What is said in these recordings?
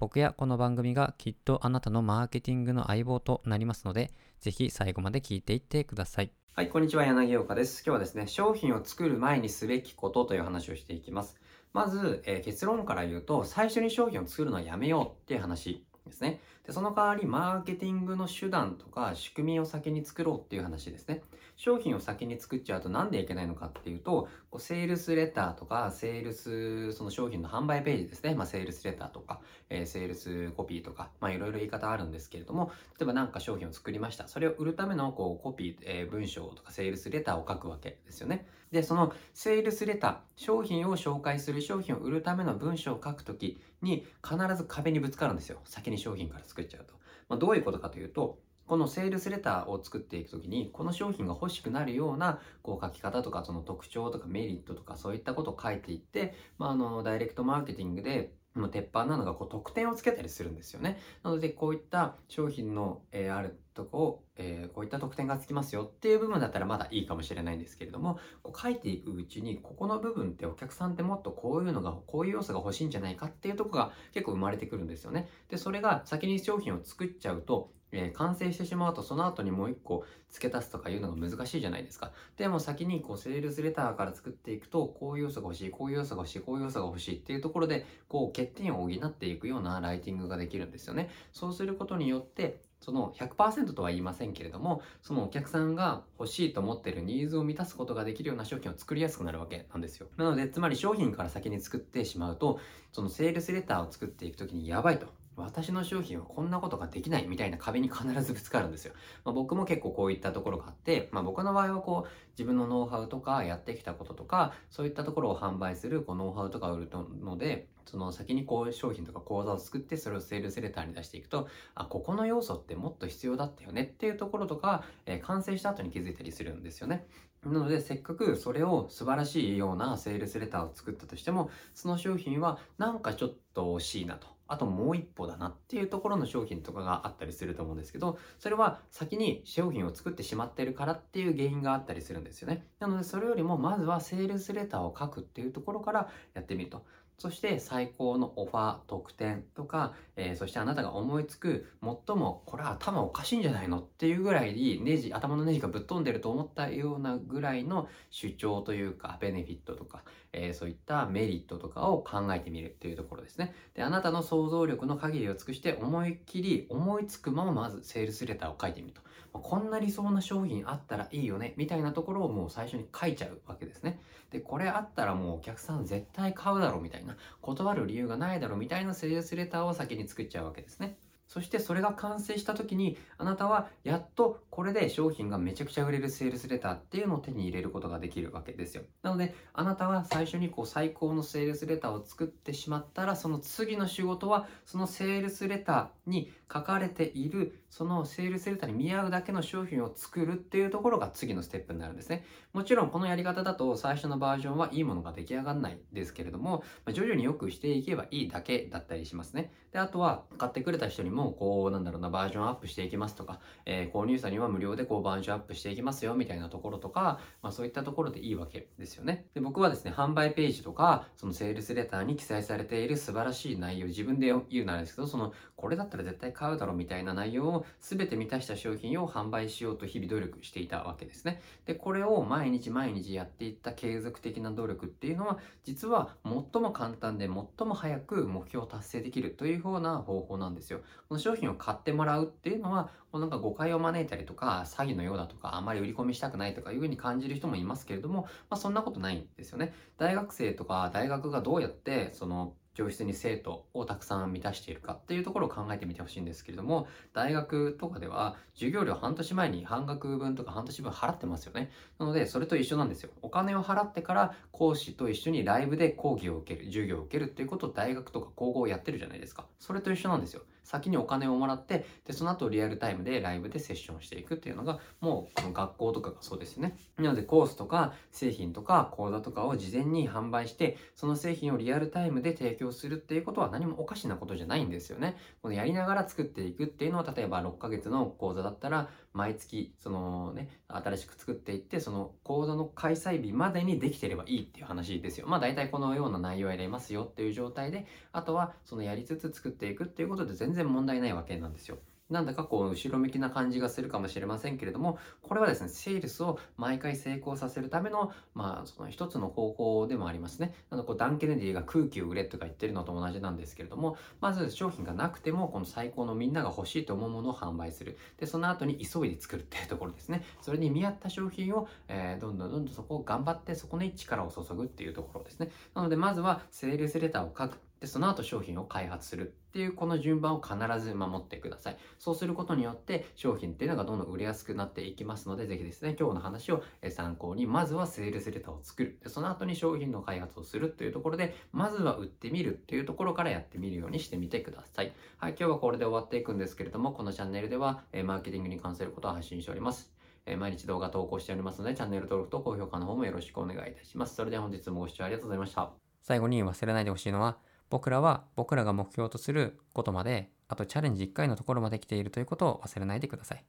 僕やこの番組がきっとあなたのマーケティングの相棒となりますので、ぜひ最後まで聞いていってください。はい、こんにちは。柳岡です。今日はですね、商品を作る前にすべきことという話をしていきます。まず、えー、結論から言うと、最初に商品を作るのはやめようっていう話ですね。で、その代わり、マーケティングの手段とか仕組みを先に作ろうっていう話ですね。商品を先に作っちゃうとなんでいけないのかっていうと、こうセールスレターとか、セールス、その商品の販売ページですね。まあ、セールスレターとか、えー、セールスコピーとか、まあ、いろいろ言い方あるんですけれども、例えば何か商品を作りました。それを売るための、こう、コピー、えー、文章とか、セールスレターを書くわけですよね。で、そのセールスレター、商品を紹介する、商品を売るための文章を書くときに、必ず壁にぶつかるんですよ。先に商品から作っちゃうと。まあ、どういうことかというと、このセールスレターを作っていくときに、この商品が欲しくなるようなこう書き方とか、その特徴とかメリットとか、そういったことを書いていって、まあ、あの、ダイレクトマーケティングで鉄板なのがこう特典をつけたりするんですよね。なのでこういった商品の、えー、あるとこを、えー、こういった特典がつきますよっていう部分だったらまだいいかもしれないんですけれどもこう書いていくうちにここの部分ってお客さんってもっとこういうのがこういう要素が欲しいんじゃないかっていうとこが結構生まれてくるんですよね。でそれが先に商品を作っちゃうとえー、完成してしまうとその後にもう一個付け足すとかいうのが難しいじゃないですか。でも先にこうセールスレターから作っていくとこういう要素が欲しい、こういう要素が欲しい、こういう要素が欲しいっていうところでこう欠点を補っていくようなライティングができるんですよね。そうすることによってその100%とは言いませんけれども、そのお客さんが欲しいと思ってるニーズを満たすことができるような商品を作りやすくなるわけなんですよ。なので、つまり商品から先に作ってしまうと、そのセールスレターを作っていくときにやばいと。私の商品はこんなことができないみたいな壁に必ずぶつかるんですよ。まあ、僕も結構こういったところがあって、まあ、僕の場合はこう自分のノウハウとかやってきたこととかそういったところを販売するこうノウハウとか売るのでその先にこう商品とか講座を作ってそれをセールスレターに出していくとあここの要素ってもっと必要だったよねっていうところとか、えー、完成した後に気づいたりするんですよね。なのでせっかくそれを素晴らしいようなセールスレターを作ったとしてもその商品はなんかちょっと惜しいなとあともう一歩だなっていうところの商品とかがあったりすると思うんですけど、それは先に商品を作ってしまってるからっていう原因があったりするんですよね。なのでそれよりもまずはセールスレターを書くっていうところからやってみると。そして最高のオファー、特典とか、えー、そしてあなたが思いつく最もこれは頭おかしいんじゃないのっていうぐらいにネジ、頭のネジがぶっ飛んでると思ったようなぐらいの主張というかベネフィットとか、えー、そういったメリットとかを考えてみるっていうところですね。で、あなたの想像力の限りを尽くして思いっきり思いつくまままずセールスレターを書いてみると。こんな理想な商品あったらいいよねみたいなところをもう最初に書いちゃうわけですね。で、これあったらもうお客さん絶対買うだろうみたいな、断る理由がないだろうみたいなセールスレターを先に作っちゃうわけですね。そしてそれが完成した時にあなたはやっとこれで商品がめちゃくちゃ売れるセールスレターっていうのを手に入れることができるわけですよ。なのであなたは最初にこう最高のセールスレターを作ってしまったらその次の仕事はそのセールスレターに書かれているそのセールスレターに見合うだけの商品を作るっていうところが次のステップになるんですね。もちろんこのやり方だと最初のバージョンはいいものが出来上がらないですけれども、ま徐々によくしていけばいいだけだったりしますね。で、あとは買ってくれた人にもこうなんだろうなバージョンアップしていきますとか、えー、購入者には無料でこうバージョンアップしていきますよみたいなところとか、まあそういったところでいいわけですよね。で、僕はですね、販売ページとか、そのセールスレターに記載されている素晴らしい内容、自分で言うならですけど、その、これだったら絶対買うだろうみたいな内容を全て満たした商品を販売しようと日々努力していたわけですね。で、これを毎日毎日やっていった継続的な努力っていうのは、実は最も簡単で最も早く目標を達成できるというような方法なんですよ。この商品を買ってもらうっていうのは、もうなんか誤解を招いたりとか、詐欺のようだとか、あまり売り込みしたくないとかいうふうに感じる人もいますけれども、まあそんなことないんですよね。大学生とか大学がどうやってその上質に生徒をたくさん満たしているかっていうところを考えてみてほしいんですけれども、大学とかでは授業料半年前に半額分とか半年分払ってますよね。なので、それと一緒なんですよ。お金を払ってから講師と一緒にライブで講義を受ける、授業を受けるっていうことを大学とか高校やってるじゃないですか。それと一緒なんですよ。先にお金をもらって、で、その後リアルタイムでライブでセッションしていくっていうのが、もうこの学校とかがそうですよね。なので、コースとか製品とか講座とかを事前に販売して、その製品をリアルタイムで提供するっていうことは何もおかしなことじゃないんですよね。このやりながら作っていくっていうのは、例えば6ヶ月の講座だったら、毎月、そのね、新しく作っていって、その講座の開催日までにできてればいいっていう話ですよ。まあ大体このような内容を入れますよっていう状態で、あとはそのやりつつ作っていくっていうことで全然問題ないわけなんですよ。なんだかこう後ろ向きな感じがするかもしれませんけれども、これはですね、セールスを毎回成功させるための、まあ、その一つの方法でもありますね。あのこうダン・ケネディが空気を売れとか言ってるのと同じなんですけれども、まず商品がなくても、この最高のみんなが欲しいと思うものを販売する。で、その後に急いで作るっていうところですね。それに見合った商品を、えー、どんどんどんどんそこを頑張って、そこに力を注ぐっていうところですね。なので、まずはセールスレターを書く。で、その後商品を開発するっていうこの順番を必ず守ってください。そうすることによって商品っていうのがどんどん売れやすくなっていきますので、ぜひですね、今日の話を参考に、まずはセールスレターを作る。で、その後に商品の開発をするというところで、まずは売ってみるっていうところからやってみるようにしてみてください。はい、今日はこれで終わっていくんですけれども、このチャンネルでは、マーケティングに関することを発信しております。毎日動画投稿しておりますので、チャンネル登録と高評価の方もよろしくお願いいたします。それでは本日もご視聴ありがとうございました。最後に忘れないでほしいのは、僕らは僕らが目標とすることまで、あとチャレンジ1回のところまで来ているということを忘れないでください。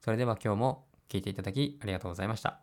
それでは今日も聞いていただきありがとうございました。